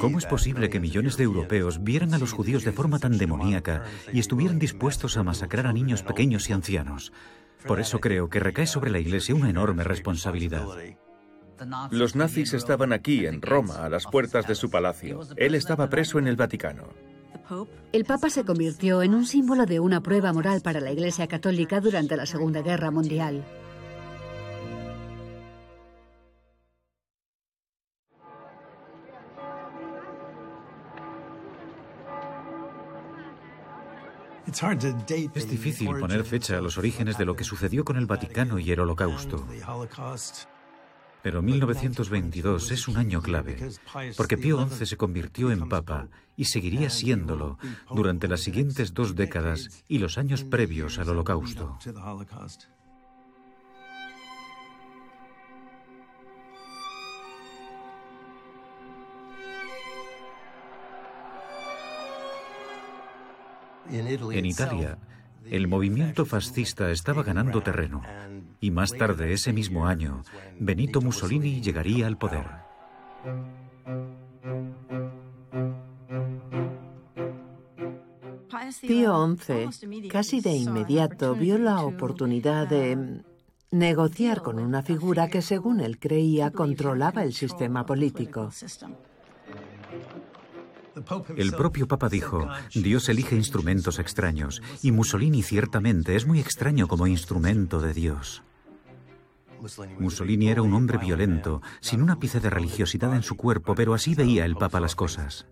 ¿Cómo es posible que millones de europeos vieran a los judíos de forma tan demoníaca y estuvieran dispuestos a masacrar a niños pequeños y ancianos? Por eso creo que recae sobre la Iglesia una enorme responsabilidad. Los nazis estaban aquí, en Roma, a las puertas de su palacio. Él estaba preso en el Vaticano. El Papa se convirtió en un símbolo de una prueba moral para la Iglesia Católica durante la Segunda Guerra Mundial. Es difícil poner fecha a los orígenes de lo que sucedió con el Vaticano y el Holocausto. Pero 1922 es un año clave, porque Pío XI se convirtió en papa y seguiría siéndolo durante las siguientes dos décadas y los años previos al Holocausto. En Italia, el movimiento fascista estaba ganando terreno y más tarde ese mismo año, Benito Mussolini llegaría al poder. Pío XI casi de inmediato vio la oportunidad de negociar con una figura que según él creía controlaba el sistema político. El propio Papa dijo, Dios elige instrumentos extraños, y Mussolini ciertamente es muy extraño como instrumento de Dios. Mussolini era un hombre violento, sin un ápice de religiosidad en su cuerpo, pero así veía el Papa las cosas.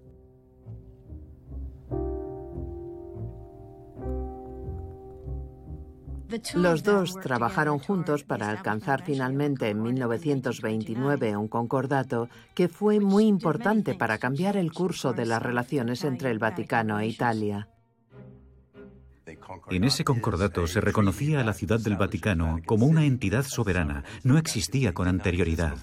Los dos trabajaron juntos para alcanzar finalmente en 1929 un concordato que fue muy importante para cambiar el curso de las relaciones entre el Vaticano e Italia. En ese concordato se reconocía a la Ciudad del Vaticano como una entidad soberana, no existía con anterioridad.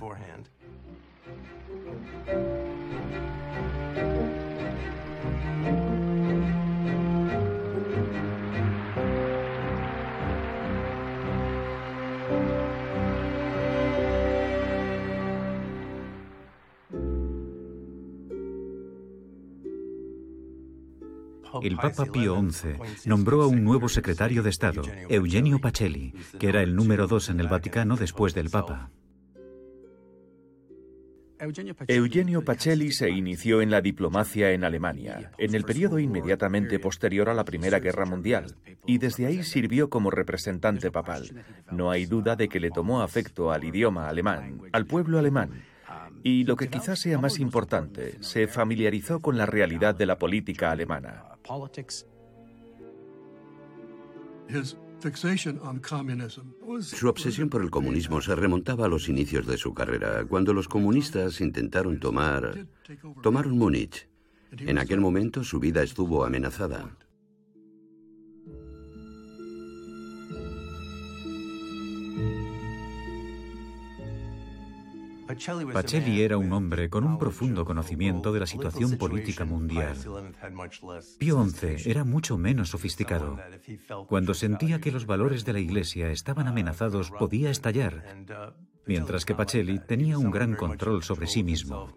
El Papa Pío XI nombró a un nuevo secretario de Estado, Eugenio Pacelli, que era el número dos en el Vaticano después del Papa. Eugenio Pacelli se inició en la diplomacia en Alemania, en el periodo inmediatamente posterior a la Primera Guerra Mundial, y desde ahí sirvió como representante papal. No hay duda de que le tomó afecto al idioma alemán, al pueblo alemán, y lo que quizás sea más importante, se familiarizó con la realidad de la política alemana. Su obsesión por el comunismo se remontaba a los inicios de su carrera, cuando los comunistas intentaron tomar tomaron Múnich. En aquel momento su vida estuvo amenazada. Pacelli era un hombre con un profundo conocimiento de la situación política mundial. Pío XI era mucho menos sofisticado. Cuando sentía que los valores de la Iglesia estaban amenazados, podía estallar, mientras que Pacelli tenía un gran control sobre sí mismo.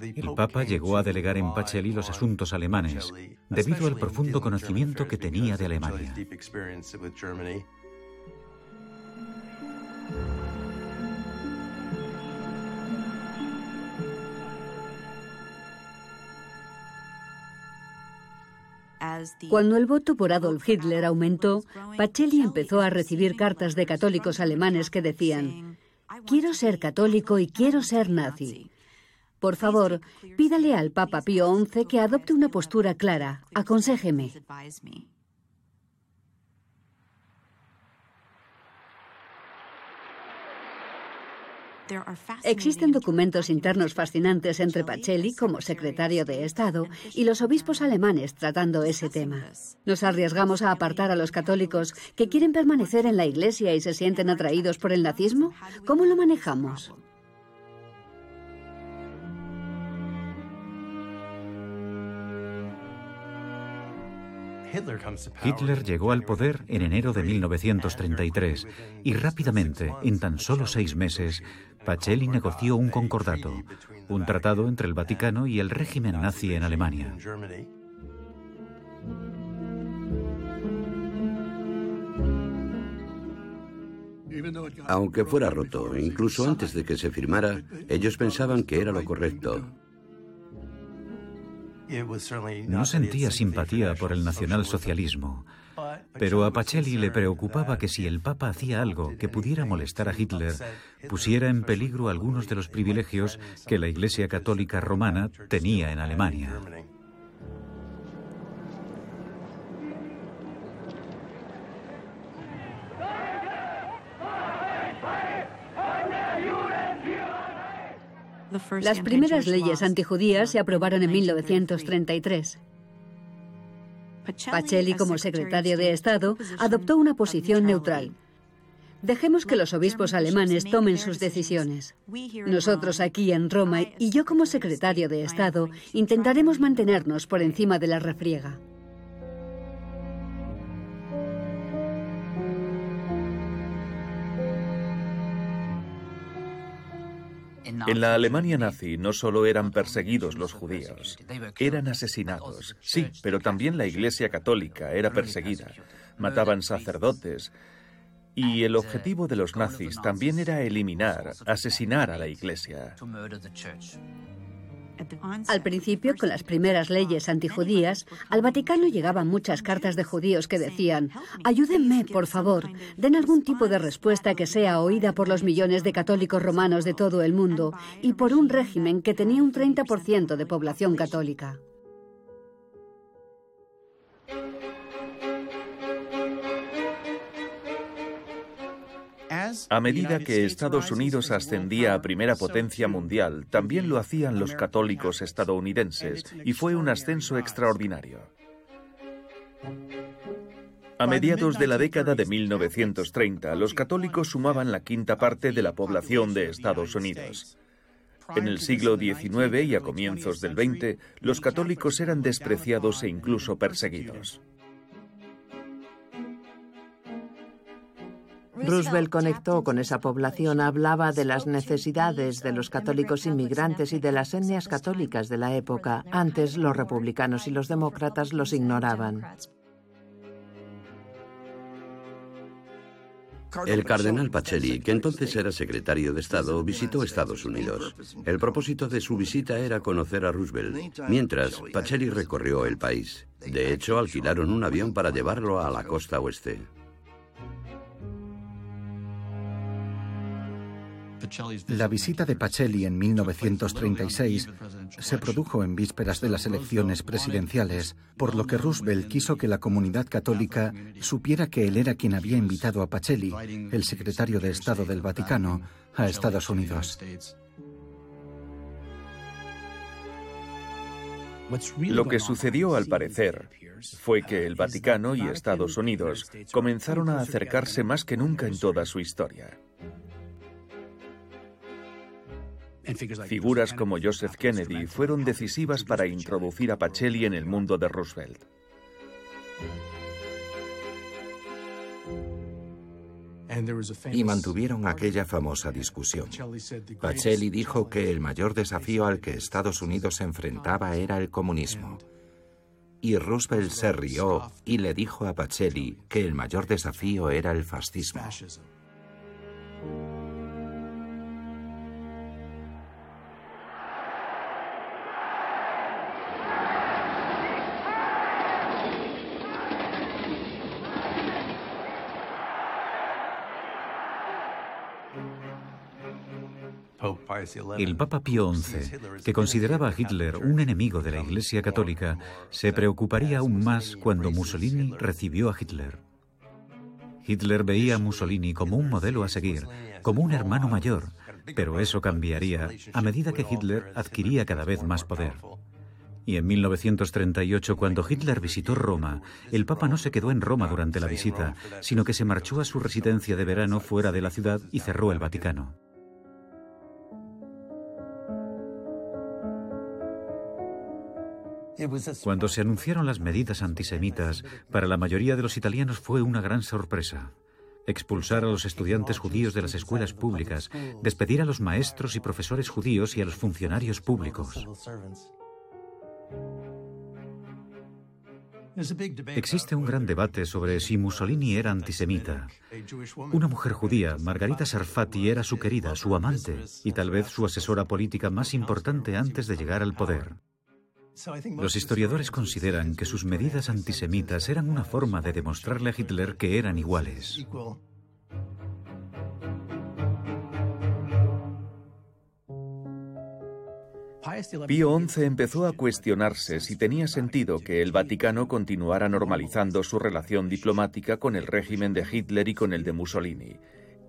El Papa llegó a delegar en Pacelli los asuntos alemanes, debido al profundo conocimiento que tenía de Alemania. Cuando el voto por Adolf Hitler aumentó, Pacelli empezó a recibir cartas de católicos alemanes que decían, quiero ser católico y quiero ser nazi. Por favor, pídale al Papa Pío XI que adopte una postura clara. Aconséjeme. Existen documentos internos fascinantes entre Pacelli como secretario de Estado y los obispos alemanes tratando ese tema. ¿Nos arriesgamos a apartar a los católicos que quieren permanecer en la Iglesia y se sienten atraídos por el nazismo? ¿Cómo lo manejamos? Hitler llegó al poder en enero de 1933 y rápidamente, en tan solo seis meses, Pacelli negoció un concordato, un tratado entre el Vaticano y el régimen nazi en Alemania. Aunque fuera roto, incluso antes de que se firmara, ellos pensaban que era lo correcto. No sentía simpatía por el nacionalsocialismo, pero a Pacelli le preocupaba que si el Papa hacía algo que pudiera molestar a Hitler, pusiera en peligro algunos de los privilegios que la Iglesia Católica Romana tenía en Alemania. Las primeras leyes antijudías se aprobaron en 1933. Pacelli, como secretario de Estado, adoptó una posición neutral. Dejemos que los obispos alemanes tomen sus decisiones. Nosotros aquí en Roma y yo como secretario de Estado intentaremos mantenernos por encima de la refriega. En la Alemania nazi no solo eran perseguidos los judíos, eran asesinados. Sí, pero también la Iglesia Católica era perseguida. Mataban sacerdotes. Y el objetivo de los nazis también era eliminar, asesinar a la Iglesia. Al principio, con las primeras leyes antijudías, al Vaticano llegaban muchas cartas de judíos que decían, ayúdenme, por favor, den algún tipo de respuesta que sea oída por los millones de católicos romanos de todo el mundo y por un régimen que tenía un 30% de población católica. A medida que Estados Unidos ascendía a primera potencia mundial, también lo hacían los católicos estadounidenses y fue un ascenso extraordinario. A mediados de la década de 1930, los católicos sumaban la quinta parte de la población de Estados Unidos. En el siglo XIX y a comienzos del XX, los católicos eran despreciados e incluso perseguidos. Roosevelt conectó con esa población, hablaba de las necesidades de los católicos inmigrantes y de las etnias católicas de la época. Antes los republicanos y los demócratas los ignoraban. El cardenal Pacelli, que entonces era secretario de Estado, visitó Estados Unidos. El propósito de su visita era conocer a Roosevelt, mientras Pacelli recorrió el país. De hecho, alquilaron un avión para llevarlo a la costa oeste. La visita de Pacelli en 1936 se produjo en vísperas de las elecciones presidenciales, por lo que Roosevelt quiso que la comunidad católica supiera que él era quien había invitado a Pacelli, el secretario de Estado del Vaticano, a Estados Unidos. Lo que sucedió al parecer fue que el Vaticano y Estados Unidos comenzaron a acercarse más que nunca en toda su historia. Figuras como Joseph Kennedy fueron decisivas para introducir a Pacelli en el mundo de Roosevelt. Y mantuvieron aquella famosa discusión. Pacelli dijo que el mayor desafío al que Estados Unidos se enfrentaba era el comunismo. Y Roosevelt se rió y le dijo a Pacelli que el mayor desafío era el fascismo. El Papa Pío XI, que consideraba a Hitler un enemigo de la Iglesia Católica, se preocuparía aún más cuando Mussolini recibió a Hitler. Hitler veía a Mussolini como un modelo a seguir, como un hermano mayor, pero eso cambiaría a medida que Hitler adquiría cada vez más poder. Y en 1938, cuando Hitler visitó Roma, el Papa no se quedó en Roma durante la visita, sino que se marchó a su residencia de verano fuera de la ciudad y cerró el Vaticano. Cuando se anunciaron las medidas antisemitas, para la mayoría de los italianos fue una gran sorpresa. expulsar a los estudiantes judíos de las escuelas públicas, despedir a los maestros y profesores judíos y a los funcionarios públicos. Existe un gran debate sobre si Mussolini era antisemita. Una mujer judía, Margarita Sarfati, era su querida, su amante y tal vez su asesora política más importante antes de llegar al poder. Los historiadores consideran que sus medidas antisemitas eran una forma de demostrarle a Hitler que eran iguales. Pío XI empezó a cuestionarse si tenía sentido que el Vaticano continuara normalizando su relación diplomática con el régimen de Hitler y con el de Mussolini.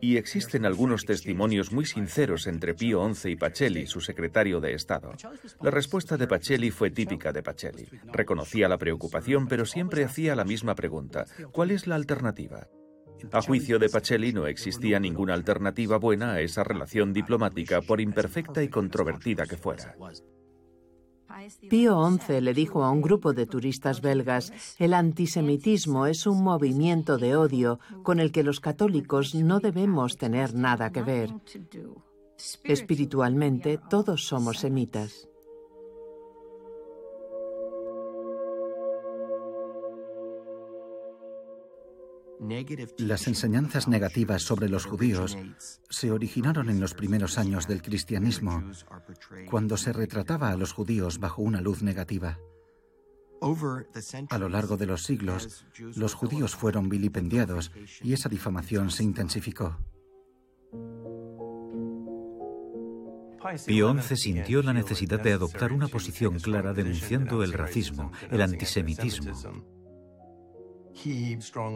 Y existen algunos testimonios muy sinceros entre Pío XI y Pacelli, su secretario de Estado. La respuesta de Pacelli fue típica de Pacelli. Reconocía la preocupación, pero siempre hacía la misma pregunta. ¿Cuál es la alternativa? A juicio de Pacelli no existía ninguna alternativa buena a esa relación diplomática, por imperfecta y controvertida que fuera. Pío XI le dijo a un grupo de turistas belgas, el antisemitismo es un movimiento de odio con el que los católicos no debemos tener nada que ver. Espiritualmente todos somos semitas. Las enseñanzas negativas sobre los judíos se originaron en los primeros años del cristianismo, cuando se retrataba a los judíos bajo una luz negativa. A lo largo de los siglos, los judíos fueron vilipendiados y esa difamación se intensificó. Pío XI sintió la necesidad de adoptar una posición clara denunciando el racismo, el antisemitismo.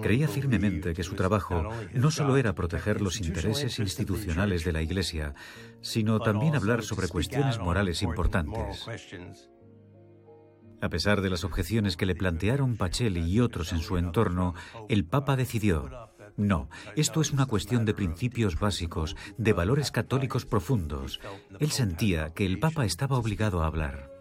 Creía firmemente que su trabajo no solo era proteger los intereses institucionales de la Iglesia, sino también hablar sobre cuestiones morales importantes. A pesar de las objeciones que le plantearon Pacelli y otros en su entorno, el Papa decidió, no, esto es una cuestión de principios básicos, de valores católicos profundos. Él sentía que el Papa estaba obligado a hablar.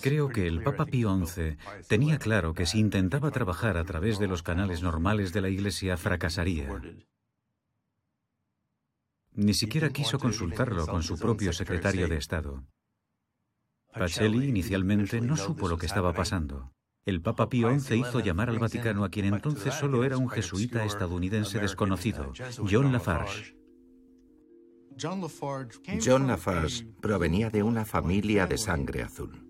Creo que el Papa Pío XI tenía claro que si intentaba trabajar a través de los canales normales de la Iglesia fracasaría. Ni siquiera quiso consultarlo con su propio secretario de Estado. Pacelli inicialmente no supo lo que estaba pasando. El Papa Pío XI hizo llamar al Vaticano a quien entonces solo era un jesuita estadounidense desconocido, John Lafarge. John Lafarge provenía de una familia de sangre azul.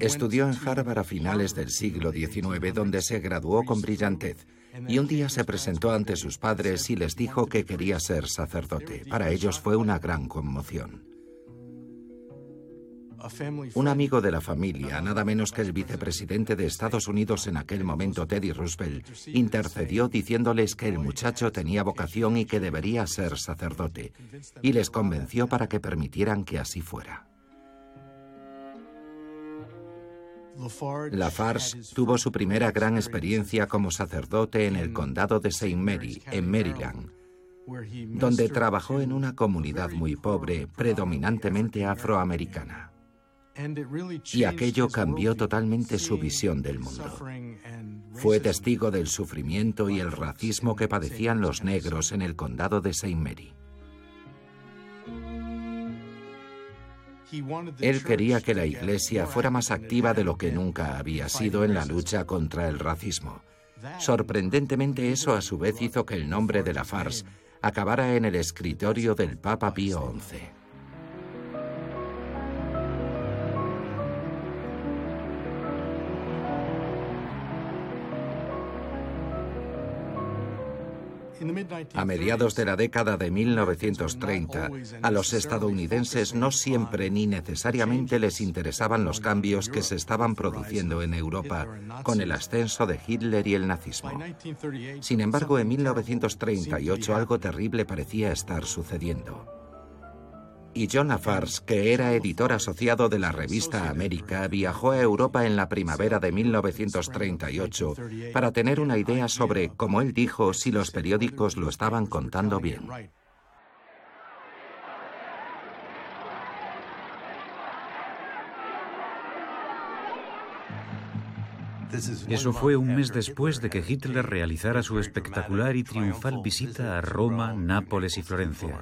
Estudió en Harvard a finales del siglo XIX, donde se graduó con brillantez, y un día se presentó ante sus padres y les dijo que quería ser sacerdote. Para ellos fue una gran conmoción. Un amigo de la familia, nada menos que el vicepresidente de Estados Unidos en aquel momento, Teddy Roosevelt, intercedió diciéndoles que el muchacho tenía vocación y que debería ser sacerdote, y les convenció para que permitieran que así fuera. Lafarge tuvo su primera gran experiencia como sacerdote en el condado de St. Mary, en Maryland, donde trabajó en una comunidad muy pobre, predominantemente afroamericana. Y aquello cambió totalmente su visión del mundo. Fue testigo del sufrimiento y el racismo que padecían los negros en el condado de St. Mary. Él quería que la Iglesia fuera más activa de lo que nunca había sido en la lucha contra el racismo. Sorprendentemente eso a su vez hizo que el nombre de la farce acabara en el escritorio del Papa Pío XI. A mediados de la década de 1930, a los estadounidenses no siempre ni necesariamente les interesaban los cambios que se estaban produciendo en Europa con el ascenso de Hitler y el nazismo. Sin embargo, en 1938 algo terrible parecía estar sucediendo. Y John Lafarge, que era editor asociado de la revista América, viajó a Europa en la primavera de 1938 para tener una idea sobre, como él dijo, si los periódicos lo estaban contando bien. Eso fue un mes después de que Hitler realizara su espectacular y triunfal visita a Roma, Nápoles y Florencia.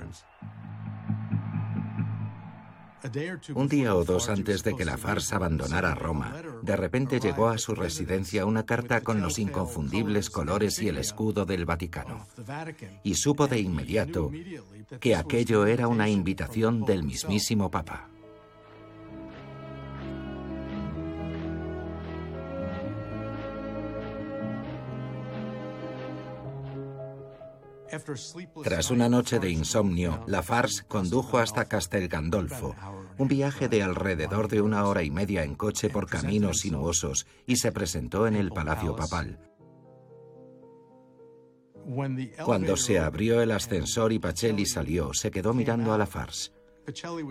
Un día o dos antes de que la farsa abandonara Roma, de repente llegó a su residencia una carta con los inconfundibles colores y el escudo del Vaticano. Y supo de inmediato que aquello era una invitación del mismísimo Papa. Tras una noche de insomnio, la Farce condujo hasta Castel Gandolfo, un viaje de alrededor de una hora y media en coche por caminos sinuosos, y se presentó en el Palacio Papal. Cuando se abrió el ascensor y Pacelli salió, se quedó mirando a la Farce.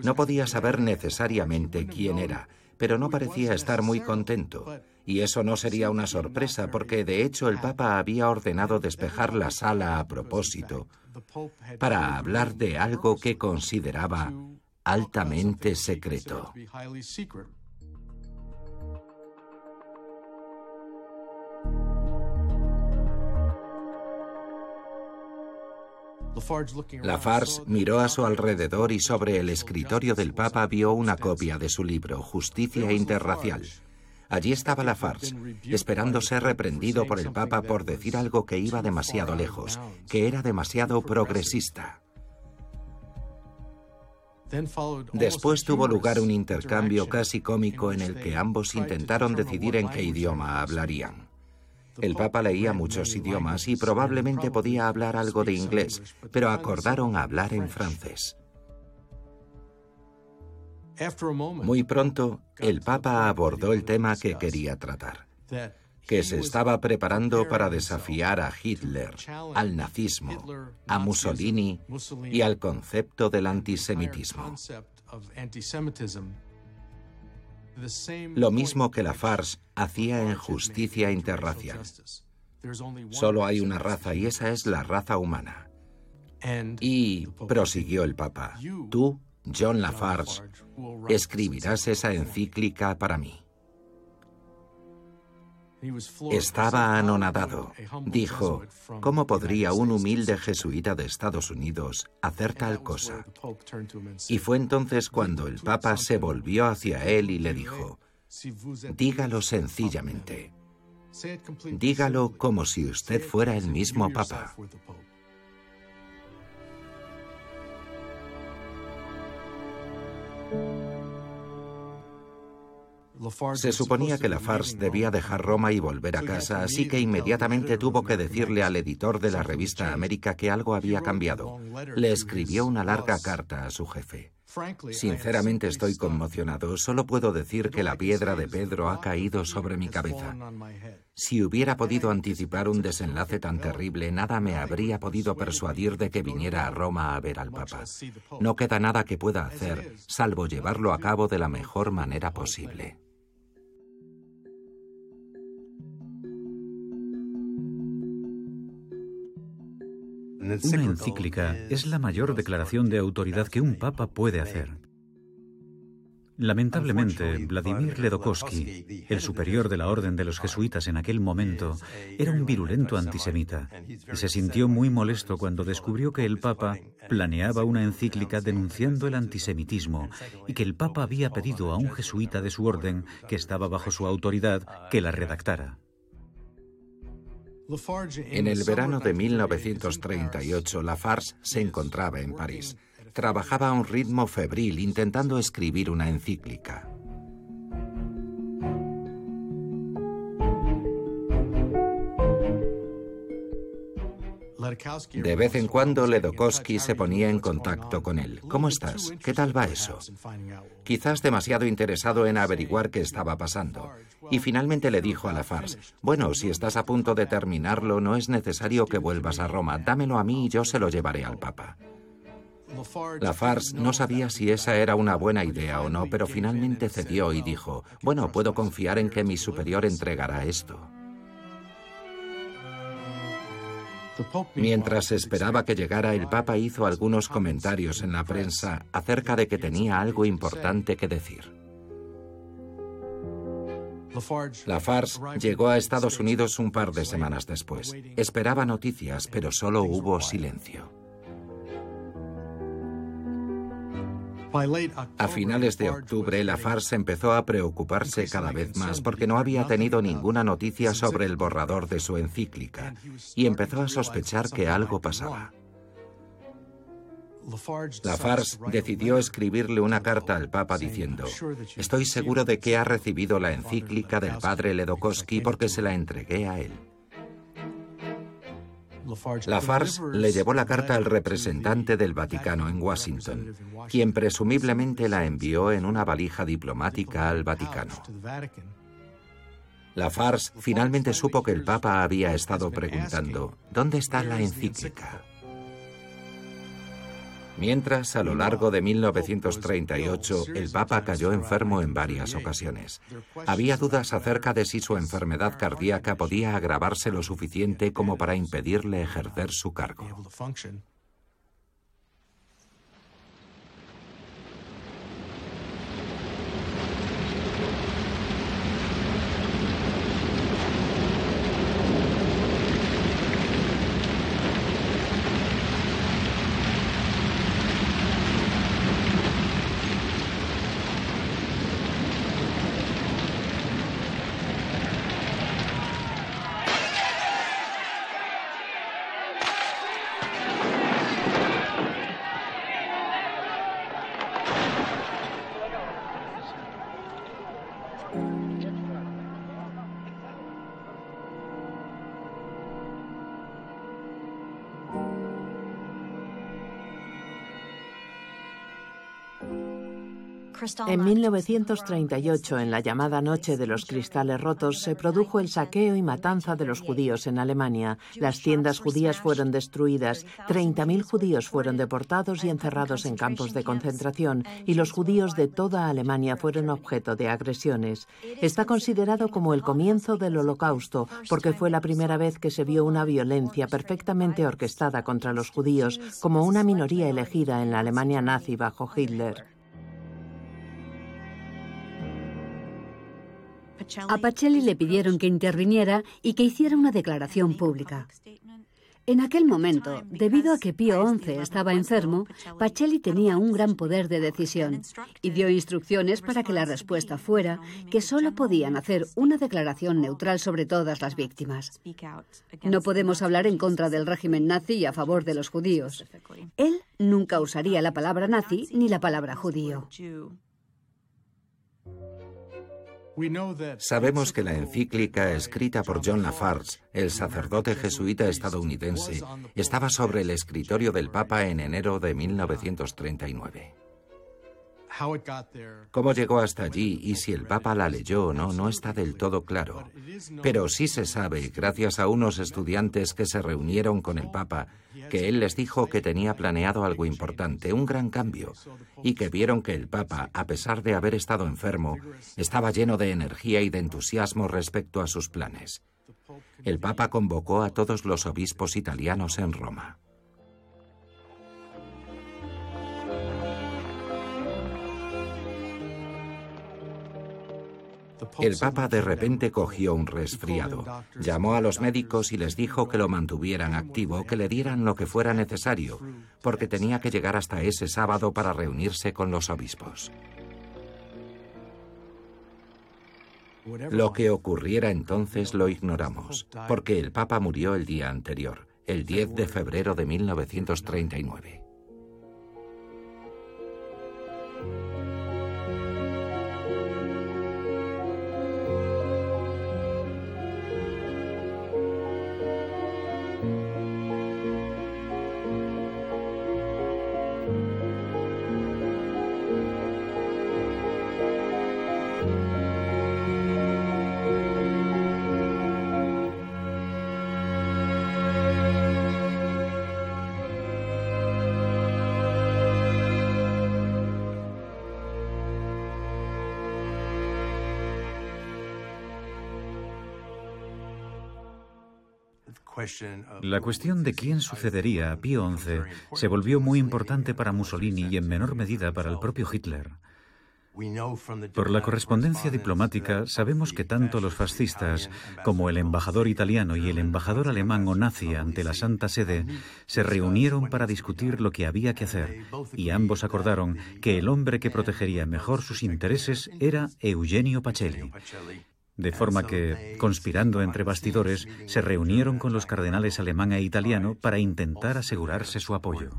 No podía saber necesariamente quién era, pero no parecía estar muy contento. Y eso no sería una sorpresa porque de hecho el Papa había ordenado despejar la sala a propósito para hablar de algo que consideraba altamente secreto. Lafarge miró a su alrededor y sobre el escritorio del Papa vio una copia de su libro, Justicia Interracial. Allí estaba Lafarge, esperando ser reprendido por el Papa por decir algo que iba demasiado lejos, que era demasiado progresista. Después tuvo lugar un intercambio casi cómico en el que ambos intentaron decidir en qué idioma hablarían. El Papa leía muchos idiomas y probablemente podía hablar algo de inglés, pero acordaron hablar en francés. Muy pronto, el Papa abordó el tema que quería tratar, que se estaba preparando para desafiar a Hitler, al nazismo, a Mussolini y al concepto del antisemitismo. Lo mismo que la farce hacía en justicia interracial. Solo hay una raza y esa es la raza humana. Y, prosiguió el Papa, tú, John Lafarge, escribirás esa encíclica para mí. Estaba anonadado. Dijo, ¿cómo podría un humilde jesuita de Estados Unidos hacer tal cosa? Y fue entonces cuando el Papa se volvió hacia él y le dijo, dígalo sencillamente. Dígalo como si usted fuera el mismo Papa. Se suponía que Lafarge debía dejar Roma y volver a casa, así que inmediatamente tuvo que decirle al editor de la revista América que algo había cambiado. Le escribió una larga carta a su jefe. Sinceramente estoy conmocionado. Solo puedo decir que la piedra de Pedro ha caído sobre mi cabeza. Si hubiera podido anticipar un desenlace tan terrible, nada me habría podido persuadir de que viniera a Roma a ver al Papa. No queda nada que pueda hacer, salvo llevarlo a cabo de la mejor manera posible. Una encíclica es la mayor declaración de autoridad que un papa puede hacer. Lamentablemente, Vladimir Ledokovsky, el superior de la orden de los jesuitas en aquel momento, era un virulento antisemita y se sintió muy molesto cuando descubrió que el Papa planeaba una encíclica denunciando el antisemitismo y que el Papa había pedido a un jesuita de su orden, que estaba bajo su autoridad, que la redactara. En el verano de 1938, Lafarge se encontraba en París. Trabajaba a un ritmo febril intentando escribir una encíclica. De vez en cuando Ledokowski se ponía en contacto con él. ¿Cómo estás? ¿Qué tal va eso? Quizás demasiado interesado en averiguar qué estaba pasando. Y finalmente le dijo a la Farce, bueno, si estás a punto de terminarlo, no es necesario que vuelvas a Roma. Dámelo a mí y yo se lo llevaré al Papa. Lafarge no sabía si esa era una buena idea o no, pero finalmente cedió y dijo, bueno, puedo confiar en que mi superior entregará esto. Mientras esperaba que llegara, el Papa hizo algunos comentarios en la prensa acerca de que tenía algo importante que decir. Lafarge llegó a Estados Unidos un par de semanas después. Esperaba noticias, pero solo hubo silencio. A finales de octubre, Lafarge empezó a preocuparse cada vez más porque no había tenido ninguna noticia sobre el borrador de su encíclica y empezó a sospechar que algo pasaba. Lafarge decidió escribirle una carta al Papa diciendo, estoy seguro de que ha recibido la encíclica del padre Ledokowski porque se la entregué a él. Lafarge le llevó la carta al representante del Vaticano en Washington, quien presumiblemente la envió en una valija diplomática al Vaticano. Lafarge finalmente supo que el Papa había estado preguntando, ¿dónde está la encíclica? Mientras, a lo largo de 1938, el Papa cayó enfermo en varias ocasiones. Había dudas acerca de si su enfermedad cardíaca podía agravarse lo suficiente como para impedirle ejercer su cargo. En 1938, en la llamada Noche de los Cristales Rotos, se produjo el saqueo y matanza de los judíos en Alemania. Las tiendas judías fueron destruidas, 30.000 judíos fueron deportados y encerrados en campos de concentración, y los judíos de toda Alemania fueron objeto de agresiones. Está considerado como el comienzo del Holocausto, porque fue la primera vez que se vio una violencia perfectamente orquestada contra los judíos como una minoría elegida en la Alemania nazi bajo Hitler. A Pacelli le pidieron que interviniera y que hiciera una declaración pública. En aquel momento, debido a que Pío XI estaba enfermo, Pacelli tenía un gran poder de decisión y dio instrucciones para que la respuesta fuera que solo podían hacer una declaración neutral sobre todas las víctimas. No podemos hablar en contra del régimen nazi y a favor de los judíos. Él nunca usaría la palabra nazi ni la palabra judío. Sabemos que la encíclica escrita por John Lafarge, el sacerdote jesuita estadounidense, estaba sobre el escritorio del Papa en enero de 1939. Cómo llegó hasta allí y si el Papa la leyó o no, no está del todo claro. Pero sí se sabe, gracias a unos estudiantes que se reunieron con el Papa, que él les dijo que tenía planeado algo importante, un gran cambio, y que vieron que el Papa, a pesar de haber estado enfermo, estaba lleno de energía y de entusiasmo respecto a sus planes. El Papa convocó a todos los obispos italianos en Roma. El Papa de repente cogió un resfriado. Llamó a los médicos y les dijo que lo mantuvieran activo, que le dieran lo que fuera necesario, porque tenía que llegar hasta ese sábado para reunirse con los obispos. Lo que ocurriera entonces lo ignoramos, porque el Papa murió el día anterior, el 10 de febrero de 1939. La cuestión de quién sucedería a Pío XI se volvió muy importante para Mussolini y en menor medida para el propio Hitler. Por la correspondencia diplomática sabemos que tanto los fascistas como el embajador italiano y el embajador alemán o nazi ante la Santa Sede se reunieron para discutir lo que había que hacer y ambos acordaron que el hombre que protegería mejor sus intereses era Eugenio Pacelli. De forma que, conspirando entre bastidores, se reunieron con los cardenales alemán e italiano para intentar asegurarse su apoyo.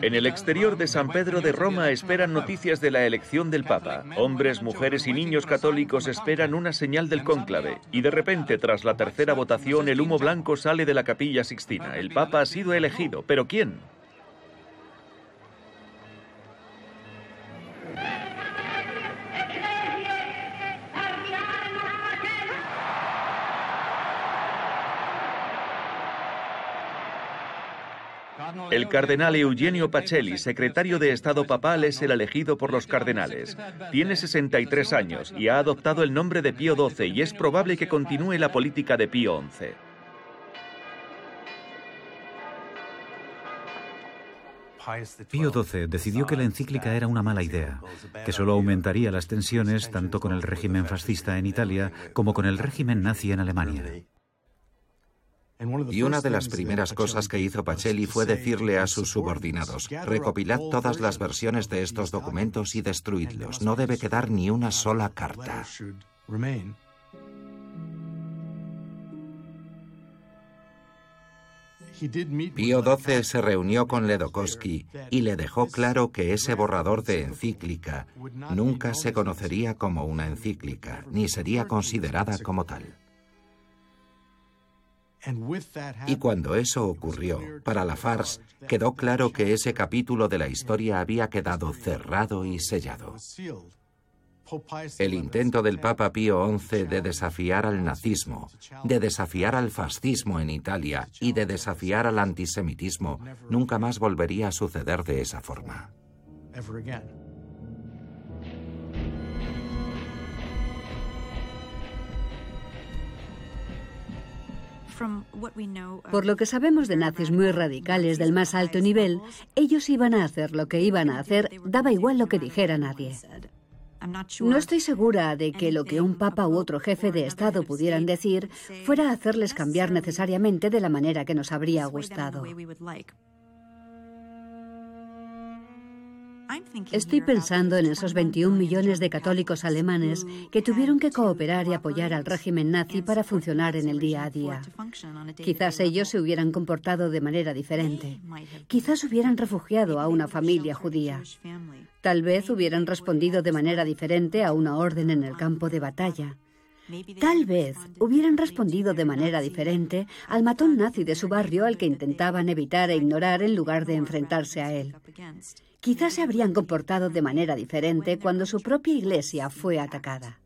En el exterior de San Pedro de Roma esperan noticias de la elección del Papa. Hombres, mujeres y niños católicos esperan una señal del cónclave. Y de repente, tras la tercera votación, el humo blanco sale de la capilla sixtina. El Papa ha sido elegido. ¿Pero quién? El cardenal Eugenio Pacelli, secretario de Estado papal, es el elegido por los cardenales. Tiene 63 años y ha adoptado el nombre de Pío XII y es probable que continúe la política de Pío XI. Pío XII decidió que la encíclica era una mala idea, que solo aumentaría las tensiones tanto con el régimen fascista en Italia como con el régimen nazi en Alemania. Y una de las primeras cosas que hizo Pacelli fue decirle a sus subordinados, recopilad todas las versiones de estos documentos y destruidlos. No debe quedar ni una sola carta. Pío XII se reunió con Ledokowski y le dejó claro que ese borrador de encíclica nunca se conocería como una encíclica, ni sería considerada como tal. Y cuando eso ocurrió, para la FARS quedó claro que ese capítulo de la historia había quedado cerrado y sellado. El intento del Papa Pío XI de desafiar al nazismo, de desafiar al fascismo en Italia y de desafiar al antisemitismo nunca más volvería a suceder de esa forma. Por lo que sabemos de nazis muy radicales del más alto nivel, ellos iban a hacer lo que iban a hacer, daba igual lo que dijera nadie. No estoy segura de que lo que un papa u otro jefe de Estado pudieran decir fuera hacerles cambiar necesariamente de la manera que nos habría gustado. Estoy pensando en esos 21 millones de católicos alemanes que tuvieron que cooperar y apoyar al régimen nazi para funcionar en el día a día. Quizás ellos se hubieran comportado de manera diferente. Quizás hubieran refugiado a una familia judía. Tal vez hubieran respondido de manera diferente a una orden en el campo de batalla. Tal vez hubieran respondido de manera diferente al matón nazi de su barrio al que intentaban evitar e ignorar en lugar de enfrentarse a él. Quizás se habrían comportado de manera diferente cuando su propia iglesia fue atacada.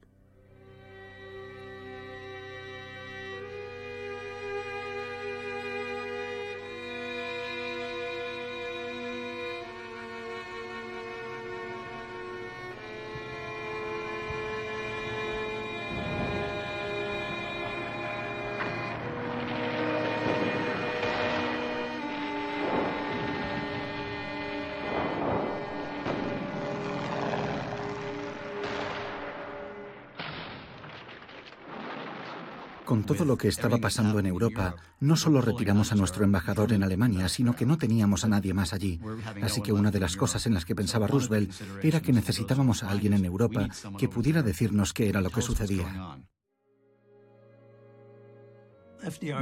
Con todo lo que estaba pasando en Europa, no solo retiramos a nuestro embajador en Alemania, sino que no teníamos a nadie más allí. Así que una de las cosas en las que pensaba Roosevelt era que necesitábamos a alguien en Europa que pudiera decirnos qué era lo que sucedía.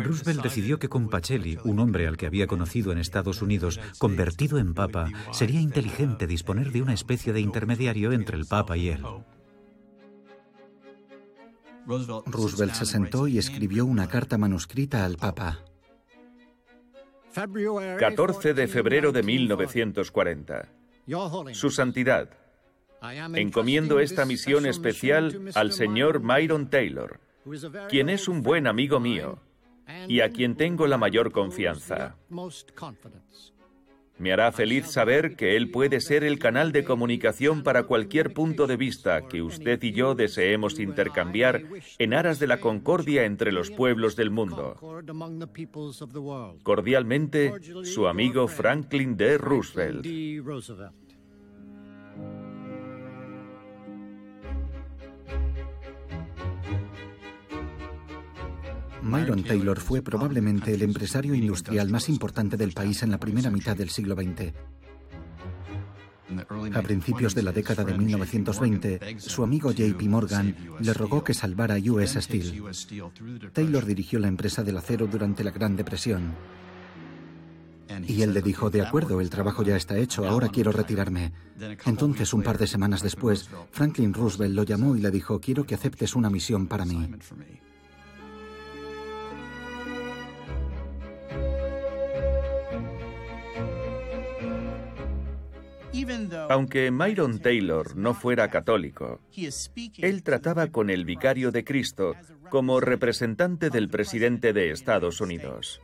Roosevelt decidió que con Pacelli, un hombre al que había conocido en Estados Unidos, convertido en papa, sería inteligente disponer de una especie de intermediario entre el papa y él. Roosevelt se sentó y escribió una carta manuscrita al Papa. 14 de febrero de 1940. Su Santidad. Encomiendo esta misión especial al señor Myron Taylor, quien es un buen amigo mío y a quien tengo la mayor confianza. Me hará feliz saber que él puede ser el canal de comunicación para cualquier punto de vista que usted y yo deseemos intercambiar en aras de la concordia entre los pueblos del mundo. Cordialmente, su amigo Franklin D. Roosevelt. Myron Taylor fue probablemente el empresario industrial más importante del país en la primera mitad del siglo XX. A principios de la década de 1920, su amigo JP Morgan le rogó que salvara US Steel. Taylor dirigió la empresa del acero durante la Gran Depresión. Y él le dijo, de acuerdo, el trabajo ya está hecho, ahora quiero retirarme. Entonces, un par de semanas después, Franklin Roosevelt lo llamó y le dijo, quiero que aceptes una misión para mí. Aunque Myron Taylor no fuera católico, él trataba con el vicario de Cristo como representante del presidente de Estados Unidos.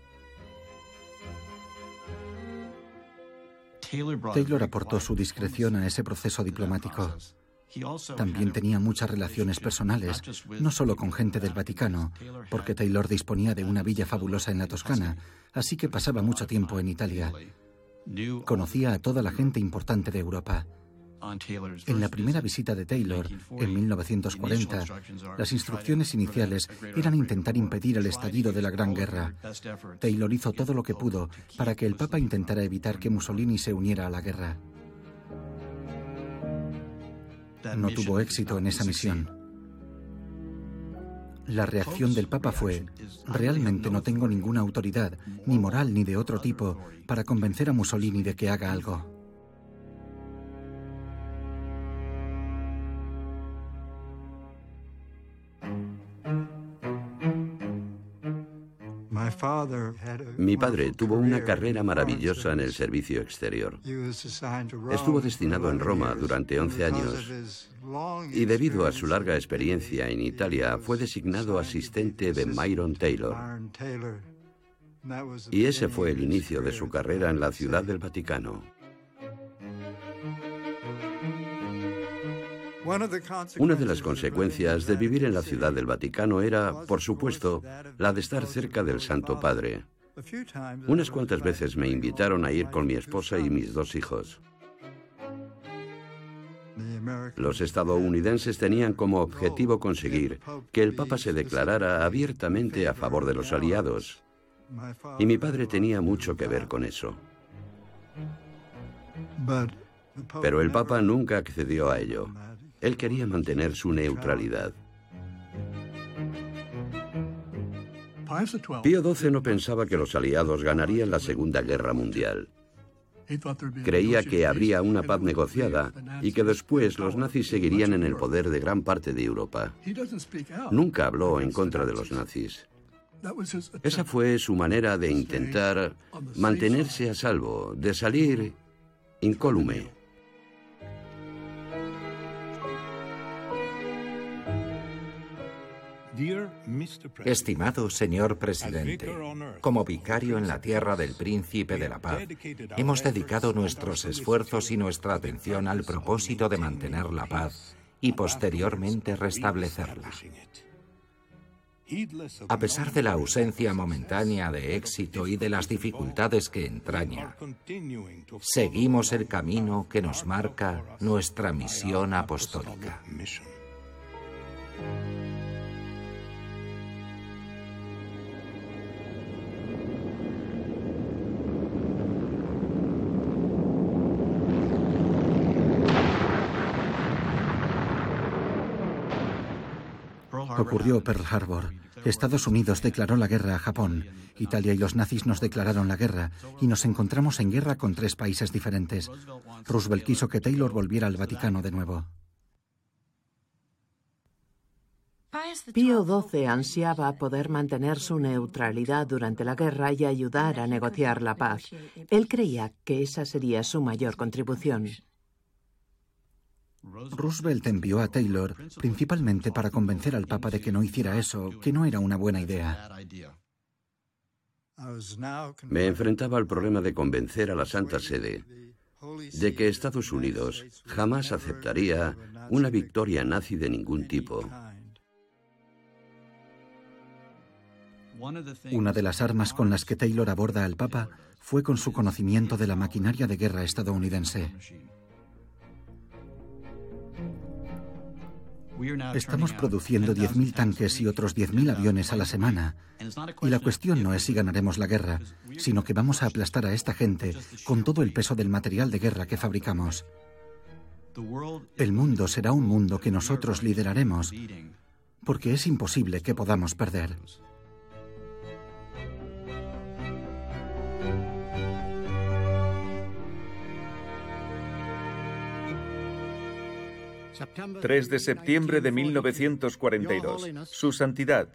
Taylor aportó su discreción a ese proceso diplomático. También tenía muchas relaciones personales, no solo con gente del Vaticano, porque Taylor disponía de una villa fabulosa en la Toscana, así que pasaba mucho tiempo en Italia. Conocía a toda la gente importante de Europa. En la primera visita de Taylor, en 1940, las instrucciones iniciales eran intentar impedir el estallido de la Gran Guerra. Taylor hizo todo lo que pudo para que el Papa intentara evitar que Mussolini se uniera a la guerra. No tuvo éxito en esa misión. La reacción del Papa fue, realmente no tengo ninguna autoridad, ni moral ni de otro tipo, para convencer a Mussolini de que haga algo. Mi padre tuvo una carrera maravillosa en el servicio exterior. Estuvo destinado en Roma durante 11 años y debido a su larga experiencia en Italia fue designado asistente de Myron Taylor. Y ese fue el inicio de su carrera en la Ciudad del Vaticano. Una de las consecuencias de vivir en la Ciudad del Vaticano era, por supuesto, la de estar cerca del Santo Padre. Unas cuantas veces me invitaron a ir con mi esposa y mis dos hijos. Los estadounidenses tenían como objetivo conseguir que el Papa se declarara abiertamente a favor de los aliados. Y mi padre tenía mucho que ver con eso. Pero el Papa nunca accedió a ello. Él quería mantener su neutralidad. Pío XII no pensaba que los aliados ganarían la Segunda Guerra Mundial. Creía que habría una paz negociada y que después los nazis seguirían en el poder de gran parte de Europa. Nunca habló en contra de los nazis. Esa fue su manera de intentar mantenerse a salvo, de salir incólume. Estimado señor presidente, como vicario en la tierra del príncipe de la paz, hemos dedicado nuestros esfuerzos y nuestra atención al propósito de mantener la paz y posteriormente restablecerla. A pesar de la ausencia momentánea de éxito y de las dificultades que entraña, seguimos el camino que nos marca nuestra misión apostólica. Ocurrió Pearl Harbor. Estados Unidos declaró la guerra a Japón. Italia y los nazis nos declararon la guerra y nos encontramos en guerra con tres países diferentes. Roosevelt quiso que Taylor volviera al Vaticano de nuevo. Pío XII ansiaba poder mantener su neutralidad durante la guerra y ayudar a negociar la paz. Él creía que esa sería su mayor contribución. Roosevelt envió a Taylor principalmente para convencer al Papa de que no hiciera eso, que no era una buena idea. Me enfrentaba al problema de convencer a la Santa Sede de que Estados Unidos jamás aceptaría una victoria nazi de ningún tipo. Una de las armas con las que Taylor aborda al Papa fue con su conocimiento de la maquinaria de guerra estadounidense. Estamos produciendo 10.000 tanques y otros 10.000 aviones a la semana. Y la cuestión no es si ganaremos la guerra, sino que vamos a aplastar a esta gente con todo el peso del material de guerra que fabricamos. El mundo será un mundo que nosotros lideraremos, porque es imposible que podamos perder. 3 de septiembre de 1942. Su Santidad,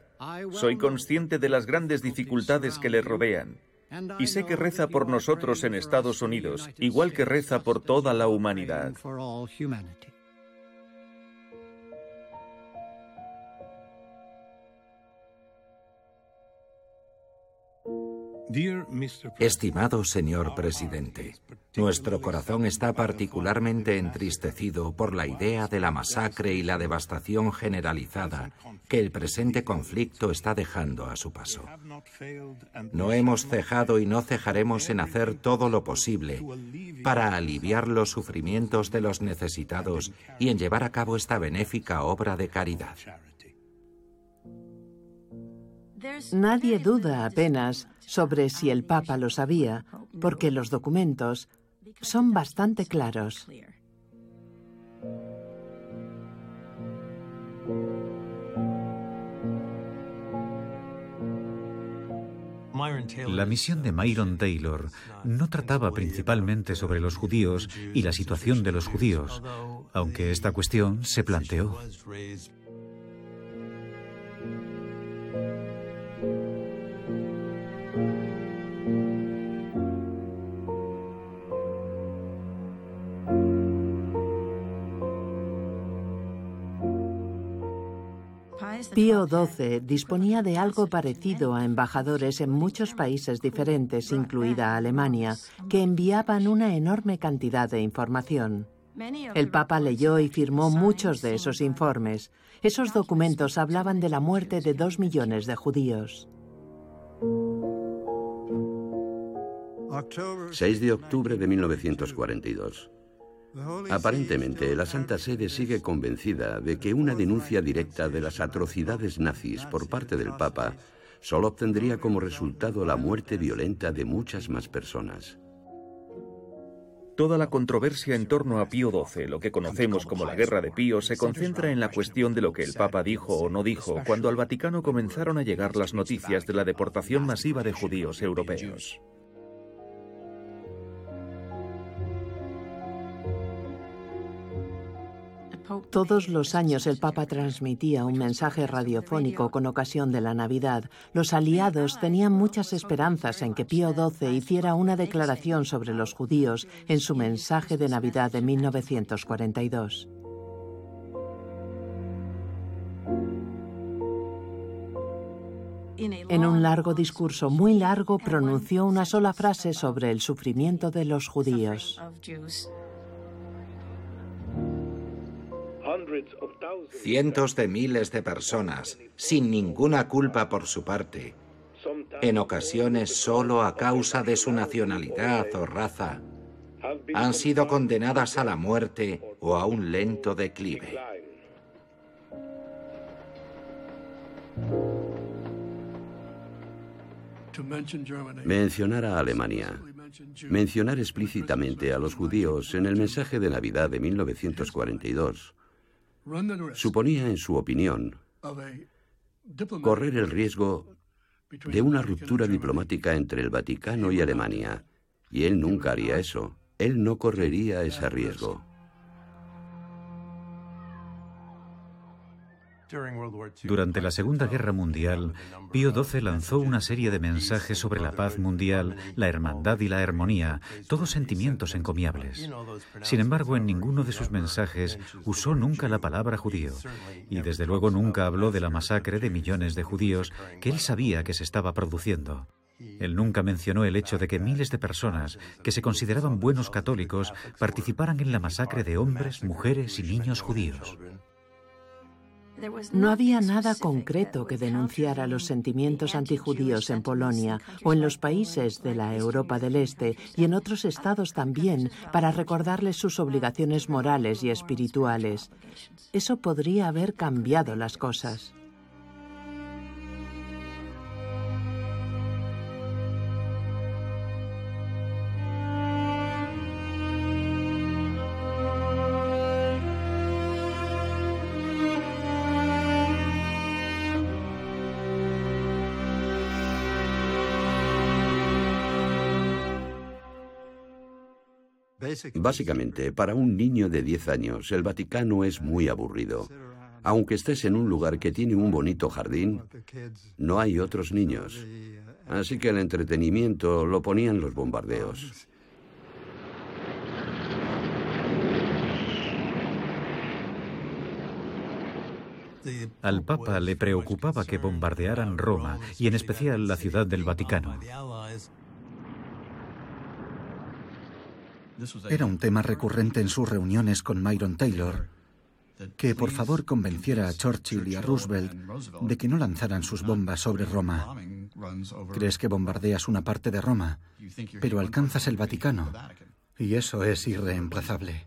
soy consciente de las grandes dificultades que le rodean. Y sé que reza por nosotros en Estados Unidos, igual que reza por toda la humanidad. Estimado señor presidente, nuestro corazón está particularmente entristecido por la idea de la masacre y la devastación generalizada que el presente conflicto está dejando a su paso. No hemos cejado y no cejaremos en hacer todo lo posible para aliviar los sufrimientos de los necesitados y en llevar a cabo esta benéfica obra de caridad. Nadie duda apenas sobre si el Papa lo sabía, porque los documentos son bastante claros. La misión de Myron Taylor no trataba principalmente sobre los judíos y la situación de los judíos, aunque esta cuestión se planteó. Pío XII disponía de algo parecido a embajadores en muchos países diferentes, incluida Alemania, que enviaban una enorme cantidad de información. El Papa leyó y firmó muchos de esos informes. Esos documentos hablaban de la muerte de dos millones de judíos. 6 de octubre de 1942. Aparentemente, la Santa Sede sigue convencida de que una denuncia directa de las atrocidades nazis por parte del Papa solo obtendría como resultado la muerte violenta de muchas más personas. Toda la controversia en torno a Pío XII, lo que conocemos como la Guerra de Pío, se concentra en la cuestión de lo que el Papa dijo o no dijo cuando al Vaticano comenzaron a llegar las noticias de la deportación masiva de judíos europeos. Todos los años el Papa transmitía un mensaje radiofónico con ocasión de la Navidad. Los aliados tenían muchas esperanzas en que Pío XII hiciera una declaración sobre los judíos en su mensaje de Navidad de 1942. En un largo discurso muy largo pronunció una sola frase sobre el sufrimiento de los judíos. Cientos de miles de personas, sin ninguna culpa por su parte, en ocasiones solo a causa de su nacionalidad o raza, han sido condenadas a la muerte o a un lento declive. Mencionar a Alemania, mencionar explícitamente a los judíos en el mensaje de Navidad de 1942, suponía, en su opinión, correr el riesgo de una ruptura diplomática entre el Vaticano y Alemania, y él nunca haría eso. Él no correría ese riesgo. Durante la Segunda Guerra Mundial, Pío XII lanzó una serie de mensajes sobre la paz mundial, la hermandad y la armonía, todos sentimientos encomiables. Sin embargo, en ninguno de sus mensajes usó nunca la palabra judío, y desde luego nunca habló de la masacre de millones de judíos que él sabía que se estaba produciendo. Él nunca mencionó el hecho de que miles de personas que se consideraban buenos católicos participaran en la masacre de hombres, mujeres y niños judíos. No había nada concreto que denunciara los sentimientos antijudíos en Polonia o en los países de la Europa del Este y en otros estados también para recordarles sus obligaciones morales y espirituales. Eso podría haber cambiado las cosas. Básicamente, para un niño de 10 años, el Vaticano es muy aburrido. Aunque estés en un lugar que tiene un bonito jardín, no hay otros niños. Así que el entretenimiento lo ponían los bombardeos. Al Papa le preocupaba que bombardearan Roma y en especial la ciudad del Vaticano. Era un tema recurrente en sus reuniones con Myron Taylor, que por favor convenciera a Churchill y a Roosevelt de que no lanzaran sus bombas sobre Roma. Crees que bombardeas una parte de Roma, pero alcanzas el Vaticano, y eso es irreemplazable.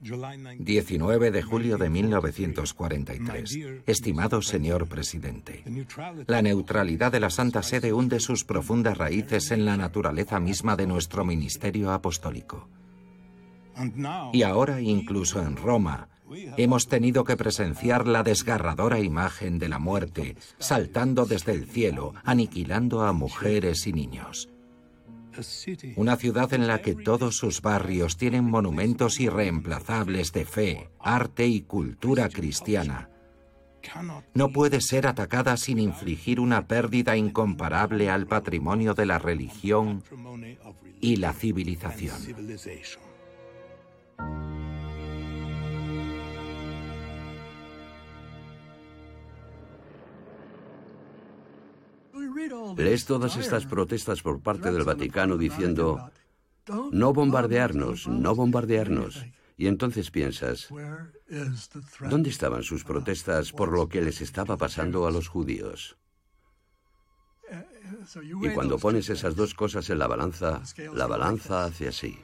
19 de julio de 1943. Estimado señor presidente, la neutralidad de la Santa Sede hunde sus profundas raíces en la naturaleza misma de nuestro ministerio apostólico. Y ahora, incluso en Roma, hemos tenido que presenciar la desgarradora imagen de la muerte saltando desde el cielo, aniquilando a mujeres y niños. Una ciudad en la que todos sus barrios tienen monumentos irreemplazables de fe, arte y cultura cristiana. No puede ser atacada sin infligir una pérdida incomparable al patrimonio de la religión y la civilización. Lees todas estas protestas por parte del Vaticano diciendo, no bombardearnos, no bombardearnos. Y entonces piensas, ¿dónde estaban sus protestas por lo que les estaba pasando a los judíos? Y cuando pones esas dos cosas en la balanza, la balanza hace así.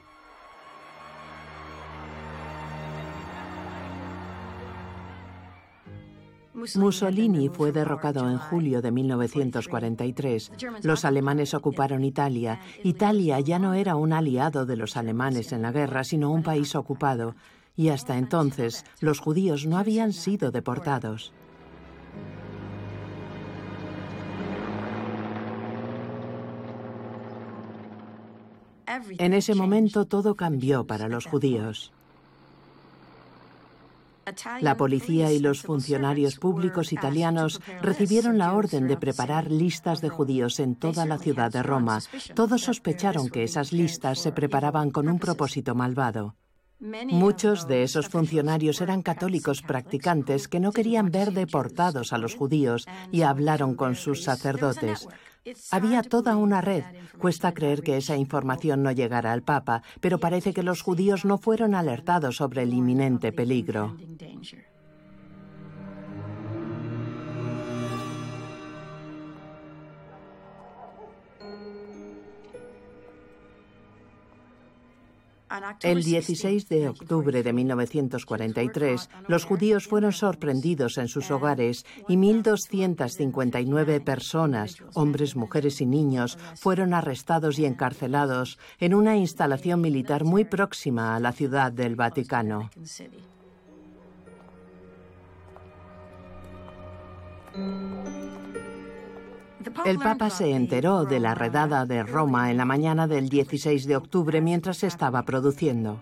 Mussolini fue derrocado en julio de 1943. Los alemanes ocuparon Italia. Italia ya no era un aliado de los alemanes en la guerra, sino un país ocupado. Y hasta entonces los judíos no habían sido deportados. En ese momento todo cambió para los judíos. La policía y los funcionarios públicos italianos recibieron la orden de preparar listas de judíos en toda la ciudad de Roma. Todos sospecharon que esas listas se preparaban con un propósito malvado. Muchos de esos funcionarios eran católicos practicantes que no querían ver deportados a los judíos y hablaron con sus sacerdotes. Había toda una red. Cuesta creer que esa información no llegara al Papa, pero parece que los judíos no fueron alertados sobre el inminente peligro. El 16 de octubre de 1943, los judíos fueron sorprendidos en sus hogares y 1.259 personas, hombres, mujeres y niños, fueron arrestados y encarcelados en una instalación militar muy próxima a la ciudad del Vaticano. El Papa se enteró de la redada de Roma en la mañana del 16 de octubre mientras se estaba produciendo.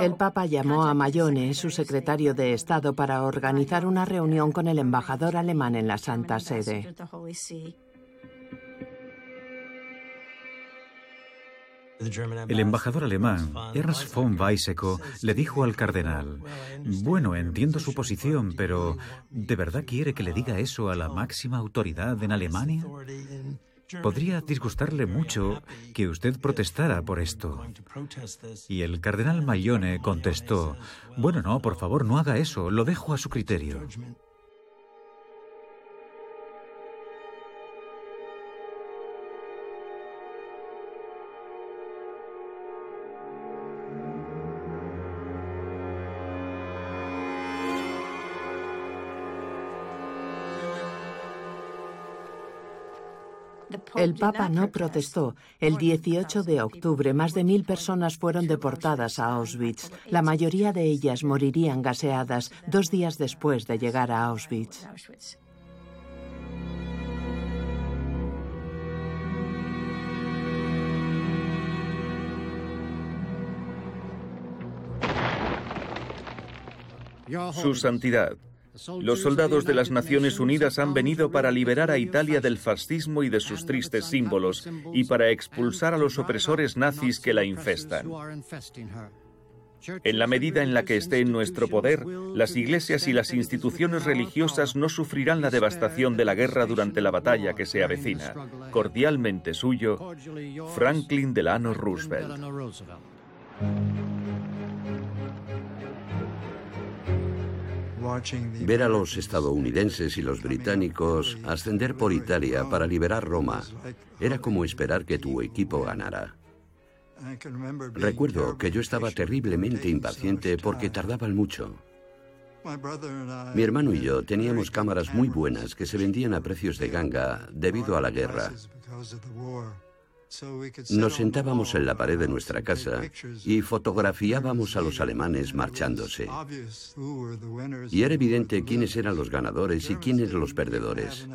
El Papa llamó a Mayone, su secretario de Estado, para organizar una reunión con el embajador alemán en la Santa Sede. El embajador alemán, Ernst von Weizsäcker, le dijo al cardenal, bueno, entiendo su posición, pero ¿de verdad quiere que le diga eso a la máxima autoridad en Alemania? Podría disgustarle mucho que usted protestara por esto. Y el cardenal Mayone contestó, bueno, no, por favor, no haga eso, lo dejo a su criterio. El Papa no protestó. El 18 de octubre, más de mil personas fueron deportadas a Auschwitz. La mayoría de ellas morirían gaseadas dos días después de llegar a Auschwitz. Su Santidad, los soldados de las Naciones Unidas han venido para liberar a Italia del fascismo y de sus tristes símbolos y para expulsar a los opresores nazis que la infestan. En la medida en la que esté en nuestro poder, las iglesias y las instituciones religiosas no sufrirán la devastación de la guerra durante la batalla que se avecina. Cordialmente suyo, Franklin Delano Roosevelt. Ver a los estadounidenses y los británicos ascender por Italia para liberar Roma era como esperar que tu equipo ganara. Recuerdo que yo estaba terriblemente impaciente porque tardaban mucho. Mi hermano y yo teníamos cámaras muy buenas que se vendían a precios de ganga debido a la guerra. Nos sentábamos en la pared de nuestra casa y fotografiábamos a los alemanes marchándose. Y era evidente quiénes eran los ganadores y quiénes los perdedores.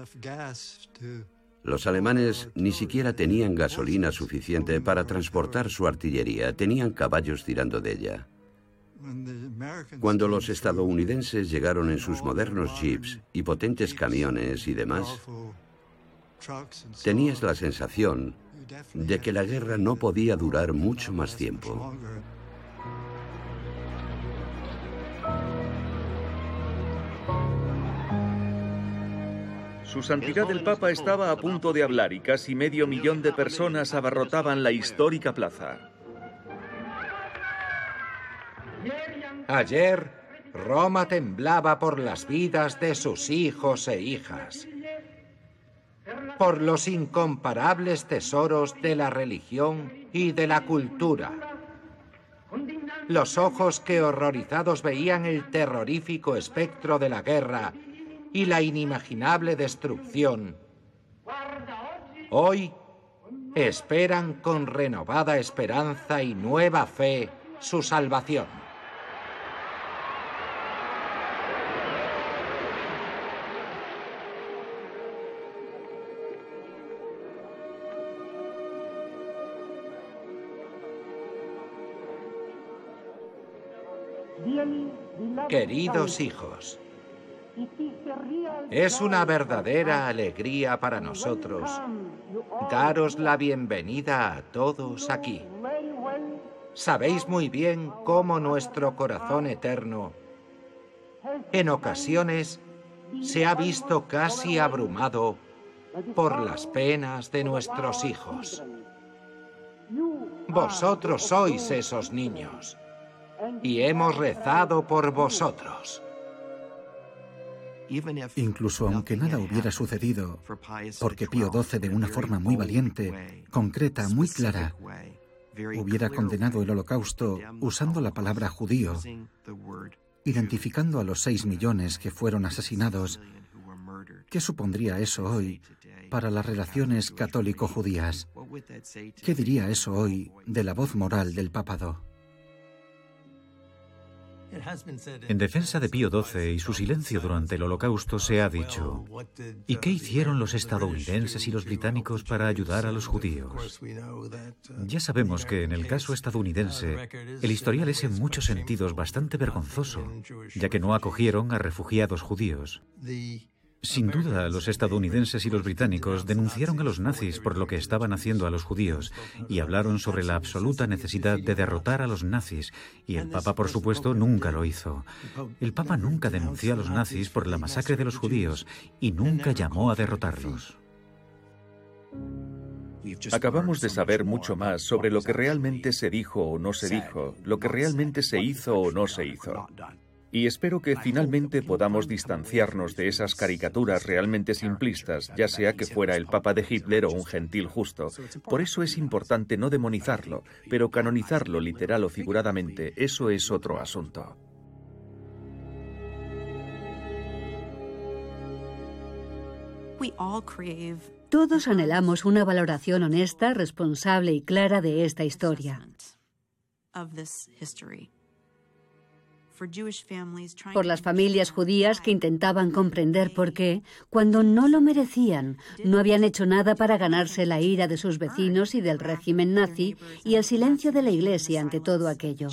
Los alemanes ni siquiera tenían gasolina suficiente para transportar su artillería, tenían caballos tirando de ella. Cuando los estadounidenses llegaron en sus modernos jeeps y potentes camiones y demás, tenías la sensación de que la guerra no podía durar mucho más tiempo. Su Santidad el Papa estaba a punto de hablar y casi medio millón de personas abarrotaban la histórica plaza. Ayer, Roma temblaba por las vidas de sus hijos e hijas por los incomparables tesoros de la religión y de la cultura. Los ojos que horrorizados veían el terrorífico espectro de la guerra y la inimaginable destrucción, hoy esperan con renovada esperanza y nueva fe su salvación. Queridos hijos, es una verdadera alegría para nosotros daros la bienvenida a todos aquí. Sabéis muy bien cómo nuestro corazón eterno en ocasiones se ha visto casi abrumado por las penas de nuestros hijos. Vosotros sois esos niños y hemos rezado por vosotros. Incluso aunque nada hubiera sucedido, porque Pío XII de una forma muy valiente, concreta, muy clara, hubiera condenado el holocausto usando la palabra judío, identificando a los seis millones que fueron asesinados, ¿qué supondría eso hoy para las relaciones católico-judías? ¿Qué diría eso hoy de la voz moral del papado? En defensa de Pío XII y su silencio durante el Holocausto se ha dicho, ¿y qué hicieron los estadounidenses y los británicos para ayudar a los judíos? Ya sabemos que en el caso estadounidense, el historial es en muchos sentidos bastante vergonzoso, ya que no acogieron a refugiados judíos. Sin duda, los estadounidenses y los británicos denunciaron a los nazis por lo que estaban haciendo a los judíos y hablaron sobre la absoluta necesidad de derrotar a los nazis, y el Papa, por supuesto, nunca lo hizo. El Papa nunca denunció a los nazis por la masacre de los judíos y nunca llamó a derrotarlos. Acabamos de saber mucho más sobre lo que realmente se dijo o no se dijo, lo que realmente se hizo o no se hizo. Y espero que finalmente podamos distanciarnos de esas caricaturas realmente simplistas, ya sea que fuera el Papa de Hitler o un gentil justo. Por eso es importante no demonizarlo, pero canonizarlo literal o figuradamente, eso es otro asunto. Todos anhelamos una valoración honesta, responsable y clara de esta historia. Por las familias judías que intentaban comprender por qué, cuando no lo merecían, no habían hecho nada para ganarse la ira de sus vecinos y del régimen nazi y el silencio de la Iglesia ante todo aquello.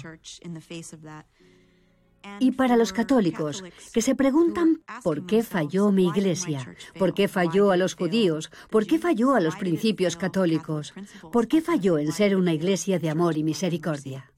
Y para los católicos, que se preguntan por qué falló mi iglesia, por qué falló a los judíos, por qué falló a los principios católicos, por qué falló en ser una iglesia de amor y misericordia.